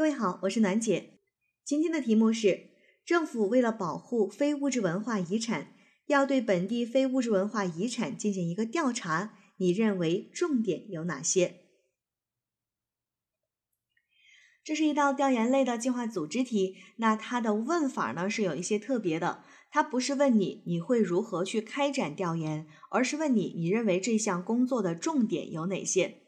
各位好，我是暖姐。今天的题目是：政府为了保护非物质文化遗产，要对本地非物质文化遗产进行一个调查，你认为重点有哪些？这是一道调研类的计划组织题，那它的问法呢是有一些特别的，它不是问你你会如何去开展调研，而是问你你认为这项工作的重点有哪些。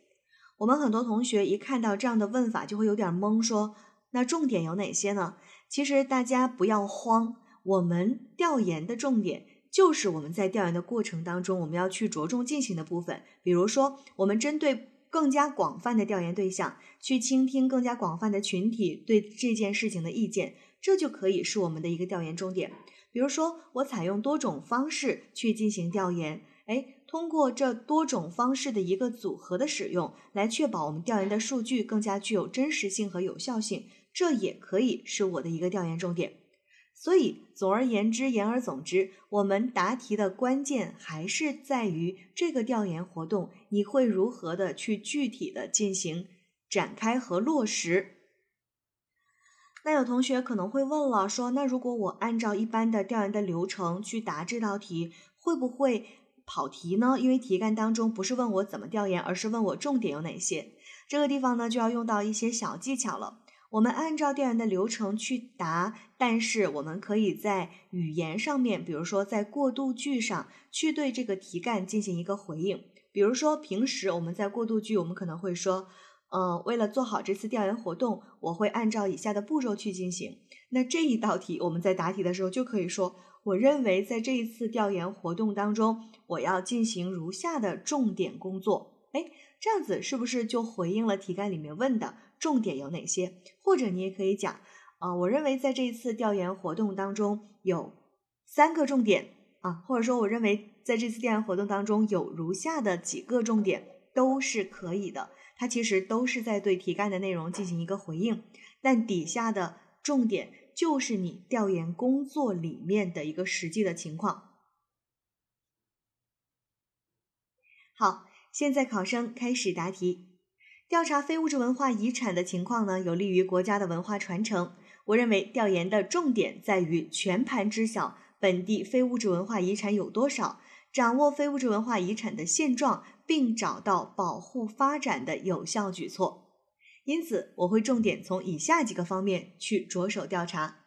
我们很多同学一看到这样的问法就会有点懵，说那重点有哪些呢？其实大家不要慌，我们调研的重点就是我们在调研的过程当中我们要去着重进行的部分，比如说我们针对。更加广泛的调研对象，去倾听更加广泛的群体对这件事情的意见，这就可以是我们的一个调研重点。比如说，我采用多种方式去进行调研，哎，通过这多种方式的一个组合的使用，来确保我们调研的数据更加具有真实性和有效性，这也可以是我的一个调研重点。所以，总而言之，言而总之，我们答题的关键还是在于这个调研活动，你会如何的去具体的进行展开和落实。那有同学可能会问了，说那如果我按照一般的调研的流程去答这道题，会不会跑题呢？因为题干当中不是问我怎么调研，而是问我重点有哪些。这个地方呢，就要用到一些小技巧了。我们按照调研的流程去答，但是我们可以在语言上面，比如说在过渡句上去对这个题干进行一个回应。比如说平时我们在过渡句，我们可能会说，嗯，为了做好这次调研活动，我会按照以下的步骤去进行。那这一道题我们在答题的时候就可以说，我认为在这一次调研活动当中，我要进行如下的重点工作。哎，这样子是不是就回应了题干里面问的？重点有哪些？或者你也可以讲，啊，我认为在这一次调研活动当中有三个重点啊，或者说我认为在这次调研活动当中有如下的几个重点都是可以的。它其实都是在对题干的内容进行一个回应，但底下的重点就是你调研工作里面的一个实际的情况。好，现在考生开始答题。调查非物质文化遗产的情况呢，有利于国家的文化传承。我认为调研的重点在于全盘知晓本地非物质文化遗产有多少，掌握非物质文化遗产的现状，并找到保护发展的有效举措。因此，我会重点从以下几个方面去着手调查。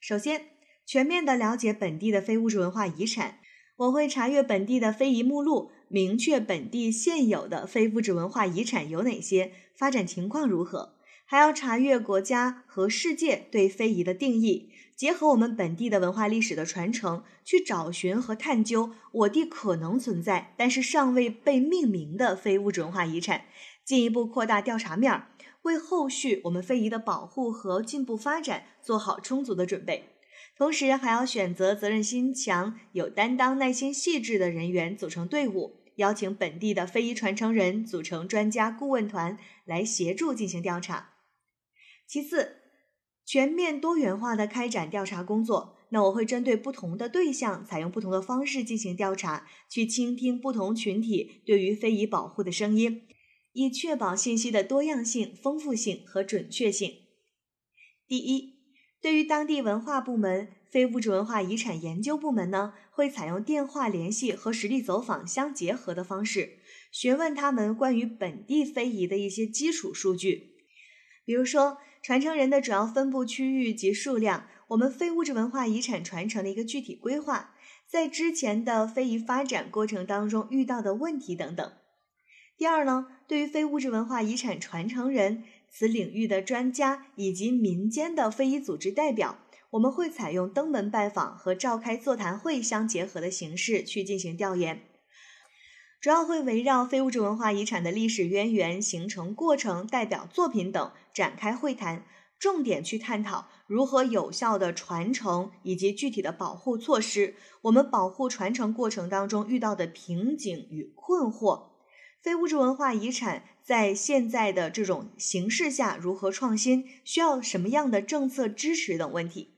首先，全面的了解本地的非物质文化遗产。我会查阅本地的非遗目录，明确本地现有的非物质文化遗产有哪些，发展情况如何。还要查阅国家和世界对非遗的定义，结合我们本地的文化历史的传承，去找寻和探究我地可能存在但是尚未被命名的非物质文化遗产，进一步扩大调查面儿，为后续我们非遗的保护和进步发展做好充足的准备。同时还要选择责任心强、有担当、耐心细致的人员组成队伍，邀请本地的非遗传承人组成专家顾问团来协助进行调查。其次，全面多元化的开展调查工作。那我会针对不同的对象，采用不同的方式进行调查，去倾听不同群体对于非遗保护的声音，以确保信息的多样性、丰富性和准确性。第一。对于当地文化部门、非物质文化遗产研究部门呢，会采用电话联系和实地走访相结合的方式，询问他们关于本地非遗的一些基础数据，比如说传承人的主要分布区域及数量，我们非物质文化遗产传承的一个具体规划，在之前的非遗发展过程当中遇到的问题等等。第二呢，对于非物质文化遗产传承人。此领域的专家以及民间的非遗组织代表，我们会采用登门拜访和召开座谈会相结合的形式去进行调研，主要会围绕非物质文化遗产的历史渊源、形成过程、代表作品等展开会谈，重点去探讨如何有效的传承以及具体的保护措施，我们保护传承过程当中遇到的瓶颈与困惑。非物质文化遗产在现在的这种形势下如何创新？需要什么样的政策支持等问题。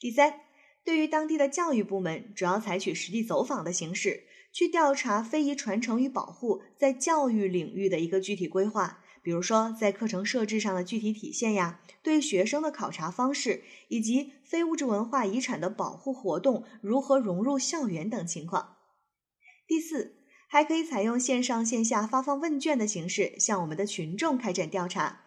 第三，对于当地的教育部门，主要采取实地走访的形式，去调查非遗传承与保护在教育领域的一个具体规划，比如说在课程设置上的具体体现呀，对学生的考察方式，以及非物质文化遗产的保护活动如何融入校园等情况。第四，还可以采用线上线下发放问卷的形式，向我们的群众开展调查。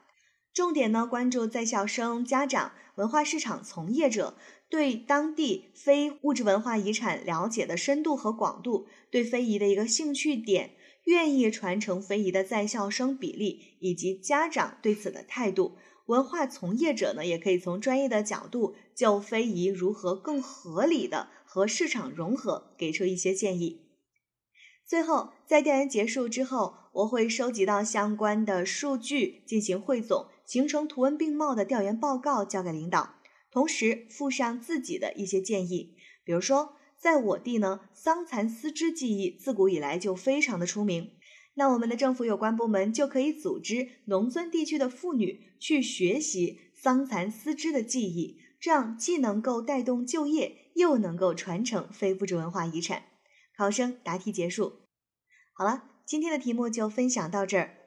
重点呢，关注在校生、家长、文化市场从业者对当地非物质文化遗产了解的深度和广度，对非遗的一个兴趣点，愿意传承非遗的在校生比例，以及家长对此的态度。文化从业者呢，也可以从专业的角度，就非遗如何更合理的和市场融合，给出一些建议。最后，在调研结束之后，我会收集到相关的数据进行汇总。形成图文并茂的调研报告交给领导，同时附上自己的一些建议。比如说，在我地呢，桑蚕丝织技艺自古以来就非常的出名，那我们的政府有关部门就可以组织农村地区的妇女去学习桑蚕丝织的技艺，这样既能够带动就业，又能够传承非物质文化遗产。考生答题结束。好了，今天的题目就分享到这儿。